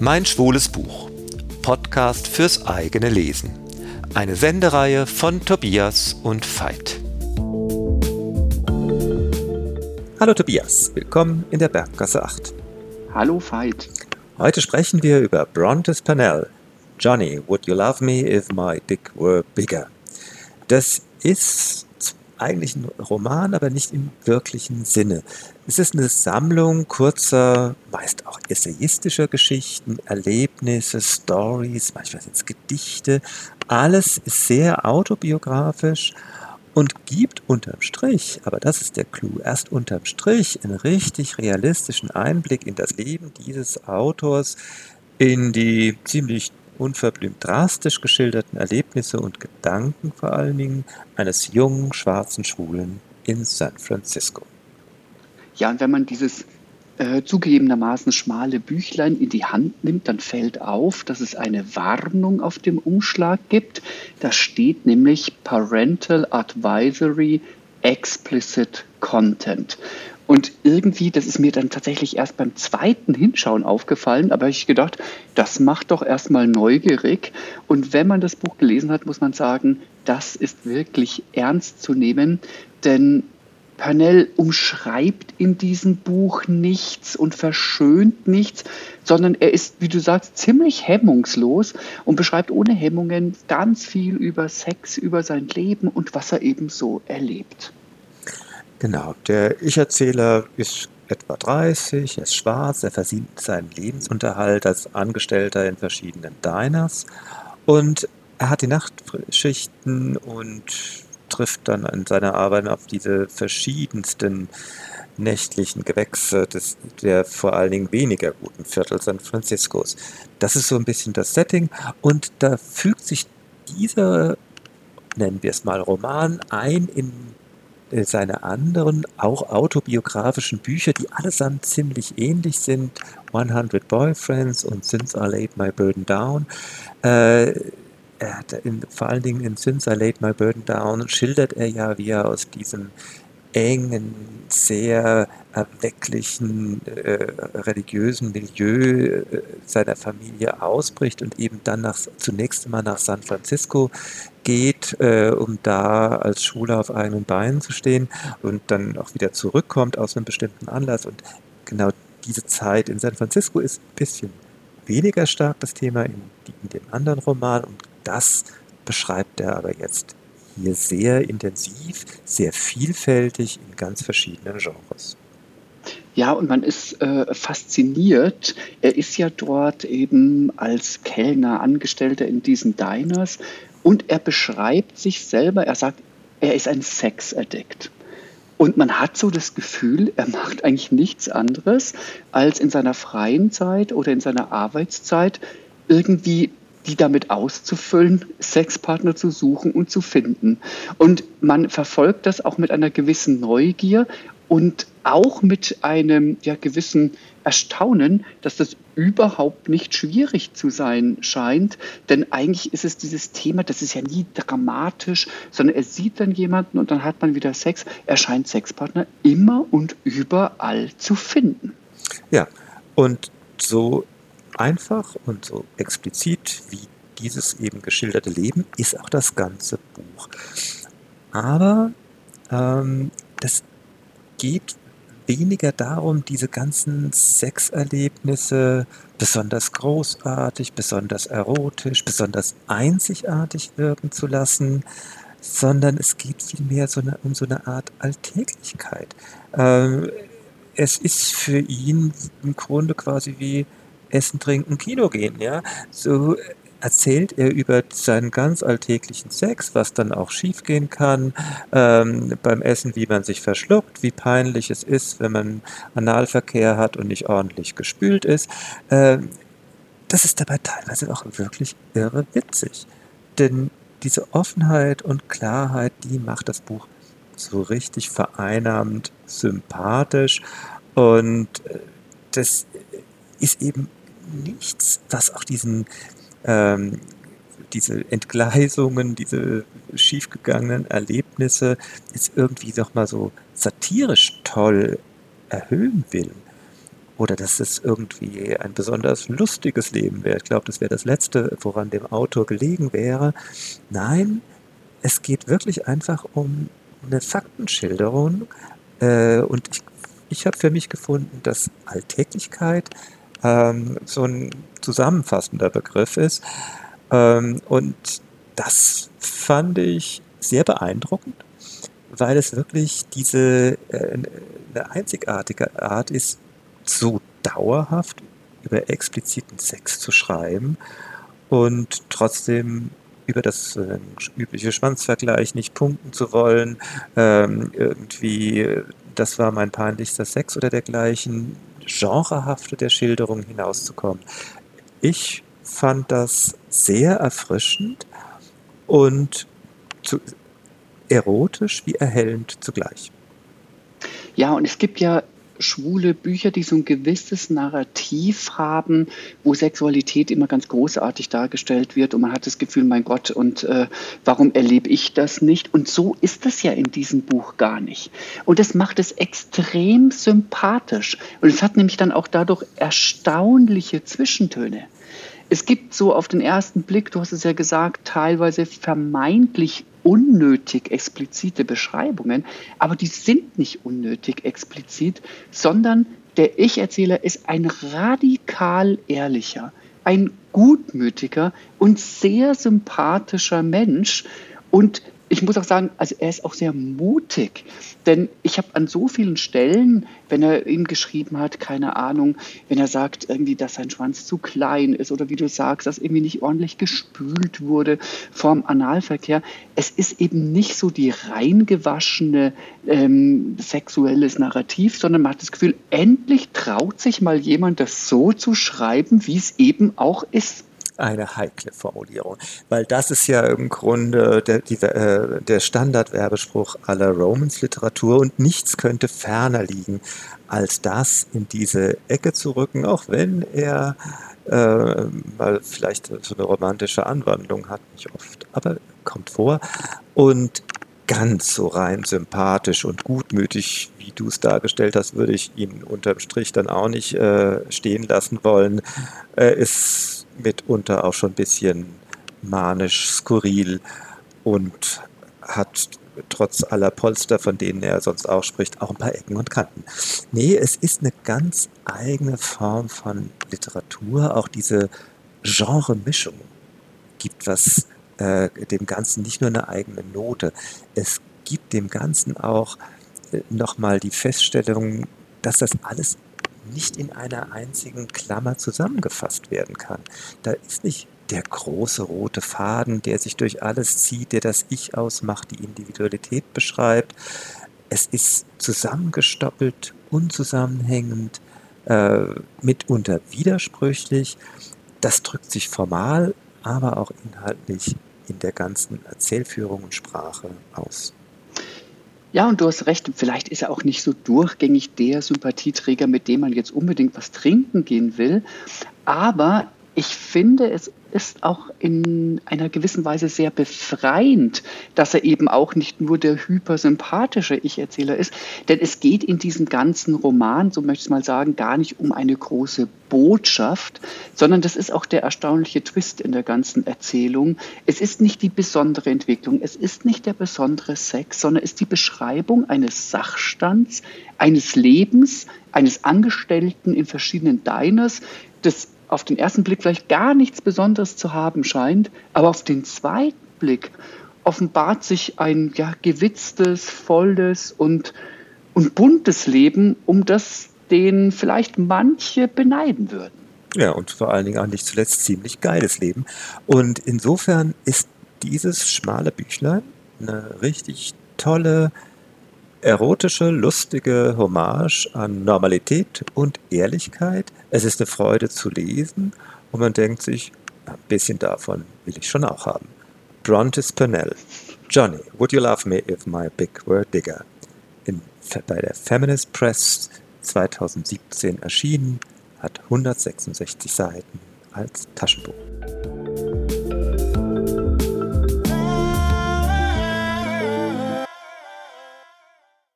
Mein schwules Buch. Podcast fürs eigene Lesen. Eine Sendereihe von Tobias und Veit. Hallo Tobias, willkommen in der Berggasse 8. Hallo Veit. Heute sprechen wir über Brontes Panel. Johnny, would you love me if my dick were bigger? Das ist eigentlich ein Roman, aber nicht im wirklichen Sinne. Es ist eine Sammlung kurzer, meist auch essayistischer Geschichten, Erlebnisse, Stories, manchmal sind es Gedichte. Alles ist sehr autobiografisch und gibt unterm Strich, aber das ist der Clou, erst unterm Strich einen richtig realistischen Einblick in das Leben dieses Autors, in die ziemlich unverblümt drastisch geschilderten Erlebnisse und Gedanken vor allen Dingen eines jungen schwarzen Schwulen in San Francisco. Ja, und wenn man dieses äh, zugegebenermaßen schmale Büchlein in die Hand nimmt, dann fällt auf, dass es eine Warnung auf dem Umschlag gibt. Da steht nämlich Parental Advisory Explicit Content. Und irgendwie, das ist mir dann tatsächlich erst beim zweiten Hinschauen aufgefallen, aber ich gedacht, das macht doch erstmal neugierig. Und wenn man das Buch gelesen hat, muss man sagen, das ist wirklich ernst zu nehmen, denn Pernell umschreibt in diesem Buch nichts und verschönt nichts, sondern er ist, wie du sagst, ziemlich hemmungslos und beschreibt ohne Hemmungen ganz viel über Sex, über sein Leben und was er eben so erlebt. Genau, der Ich-Erzähler ist etwa 30, er ist schwarz, er verdient seinen Lebensunterhalt als Angestellter in verschiedenen Diners und er hat die Nachtschichten und trifft dann in seiner Arbeit auf diese verschiedensten nächtlichen Gewächse des, der vor allen Dingen weniger guten Viertel San Franciscos. Das ist so ein bisschen das Setting und da fügt sich dieser, nennen wir es mal Roman, ein in äh, seine anderen, auch autobiografischen Bücher, die allesamt ziemlich ähnlich sind, 100 Boyfriends und Since I Laid My Burden Down. Äh, er hat in, vor allen Dingen in Since I Laid My Burden Down schildert er ja, wie er aus diesem engen, sehr erwecklichen äh, religiösen Milieu äh, seiner Familie ausbricht und eben dann nach, zunächst einmal nach San Francisco geht, äh, um da als Schule auf eigenen Beinen zu stehen und dann auch wieder zurückkommt aus einem bestimmten Anlass. Und genau diese Zeit in San Francisco ist ein bisschen weniger stark das Thema in, in dem anderen Roman und das beschreibt er aber jetzt hier sehr intensiv, sehr vielfältig in ganz verschiedenen Genres. Ja, und man ist äh, fasziniert. Er ist ja dort eben als Kellner, Angestellter in diesen Diners und er beschreibt sich selber, er sagt, er ist ein Sexaddict. Und man hat so das Gefühl, er macht eigentlich nichts anderes, als in seiner freien Zeit oder in seiner Arbeitszeit irgendwie die damit auszufüllen, Sexpartner zu suchen und zu finden. Und man verfolgt das auch mit einer gewissen Neugier und auch mit einem ja, gewissen Erstaunen, dass das überhaupt nicht schwierig zu sein scheint. Denn eigentlich ist es dieses Thema, das ist ja nie dramatisch, sondern er sieht dann jemanden und dann hat man wieder Sex. Er scheint Sexpartner immer und überall zu finden. Ja, und so einfach und so explizit wie dieses eben geschilderte Leben ist auch das ganze Buch. Aber ähm, das geht weniger darum, diese ganzen Sexerlebnisse besonders großartig, besonders erotisch, besonders einzigartig wirken zu lassen, sondern es geht vielmehr so eine, um so eine Art Alltäglichkeit. Ähm, es ist für ihn im Grunde quasi wie Essen, Trinken, Kino gehen, ja. So erzählt er über seinen ganz alltäglichen Sex, was dann auch schiefgehen kann ähm, beim Essen, wie man sich verschluckt, wie peinlich es ist, wenn man Analverkehr hat und nicht ordentlich gespült ist. Ähm, das ist dabei teilweise auch wirklich irre witzig. Denn diese Offenheit und Klarheit, die macht das Buch so richtig vereinnahmend, sympathisch und äh, das ist eben nichts, was auch diesen ähm, diese Entgleisungen, diese schiefgegangenen Erlebnisse jetzt irgendwie doch mal so satirisch toll erhöhen will. oder dass es irgendwie ein besonders lustiges Leben wäre. Ich glaube, das wäre das Letzte, woran dem Autor gelegen wäre. Nein, es geht wirklich einfach um eine Faktenschilderung. Äh, und ich, ich habe für mich gefunden, dass Alltäglichkeit ähm, so ein zusammenfassender Begriff ist. Ähm, und das fand ich sehr beeindruckend, weil es wirklich diese äh, eine einzigartige Art ist, so dauerhaft über expliziten Sex zu schreiben und trotzdem über das äh, übliche Schwanzvergleich nicht punkten zu wollen, ähm, irgendwie, das war mein peinlichster Sex oder dergleichen, genrehafte der Schilderung hinauszukommen. Ich fand das sehr erfrischend und zu, erotisch wie erhellend zugleich. Ja, und es gibt ja schwule Bücher, die so ein gewisses Narrativ haben, wo Sexualität immer ganz großartig dargestellt wird und man hat das Gefühl, mein Gott, und äh, warum erlebe ich das nicht? Und so ist es ja in diesem Buch gar nicht. Und das macht es extrem sympathisch. Und es hat nämlich dann auch dadurch erstaunliche Zwischentöne. Es gibt so auf den ersten Blick, du hast es ja gesagt, teilweise vermeintlich unnötig explizite Beschreibungen, aber die sind nicht unnötig explizit, sondern der Ich-Erzähler ist ein radikal ehrlicher, ein gutmütiger und sehr sympathischer Mensch. Und ich muss auch sagen, also er ist auch sehr mutig, denn ich habe an so vielen Stellen, wenn er ihm geschrieben hat, keine Ahnung, wenn er sagt irgendwie, dass sein Schwanz zu klein ist oder wie du sagst, dass irgendwie nicht ordentlich gespült wurde vorm Analverkehr, es ist eben nicht so die reingewaschene ähm, sexuelles Narrativ, sondern man hat das Gefühl, endlich traut sich mal jemand, das so zu schreiben, wie es eben auch ist eine heikle Formulierung, weil das ist ja im Grunde der, die, äh, der Standardwerbespruch aller Romans-Literatur und nichts könnte ferner liegen, als das in diese Ecke zu rücken, auch wenn er äh, mal vielleicht so eine romantische Anwandlung hat, nicht oft, aber kommt vor. Und ganz so rein sympathisch und gutmütig, wie du es dargestellt hast, würde ich ihn unterm Strich dann auch nicht äh, stehen lassen wollen. Er ist mitunter auch schon ein bisschen manisch, skurril und hat trotz aller Polster, von denen er sonst auch spricht, auch ein paar Ecken und Kanten. Nee, es ist eine ganz eigene Form von Literatur. Auch diese Genre-Mischung gibt was äh, dem Ganzen nicht nur eine eigene Note. Es gibt dem Ganzen auch äh, nochmal die Feststellung, dass das alles nicht in einer einzigen Klammer zusammengefasst werden kann. Da ist nicht der große rote Faden, der sich durch alles zieht, der das Ich ausmacht, die Individualität beschreibt. Es ist zusammengestoppelt, unzusammenhängend, äh, mitunter widersprüchlich. Das drückt sich formal, aber auch inhaltlich in der ganzen Erzählführung und Sprache aus. Ja, und du hast recht, vielleicht ist er auch nicht so durchgängig der Sympathieträger, mit dem man jetzt unbedingt was trinken gehen will. Aber ich finde, es ist auch in einer gewissen Weise sehr befreiend, dass er eben auch nicht nur der hypersympathische Ich-Erzähler ist. Denn es geht in diesem ganzen Roman, so möchte ich es mal sagen, gar nicht um eine große Botschaft, sondern das ist auch der erstaunliche Twist in der ganzen Erzählung. Es ist nicht die besondere Entwicklung, es ist nicht der besondere Sex, sondern es ist die Beschreibung eines Sachstands, eines Lebens, eines Angestellten in verschiedenen Diners, des auf den ersten Blick vielleicht gar nichts Besonderes zu haben scheint, aber auf den zweiten Blick offenbart sich ein ja, gewitztes, volles und, und buntes Leben, um das den vielleicht manche beneiden würden. Ja, und vor allen Dingen auch nicht zuletzt ziemlich geiles Leben. Und insofern ist dieses schmale Büchlein eine richtig tolle erotische, lustige Hommage an Normalität und Ehrlichkeit. Es ist eine Freude zu lesen und man denkt sich, ein bisschen davon will ich schon auch haben. Brontes Purnell. Johnny, would you love me if my big were bigger? In, bei der Feminist Press 2017 erschienen, hat 166 Seiten als Taschenbuch.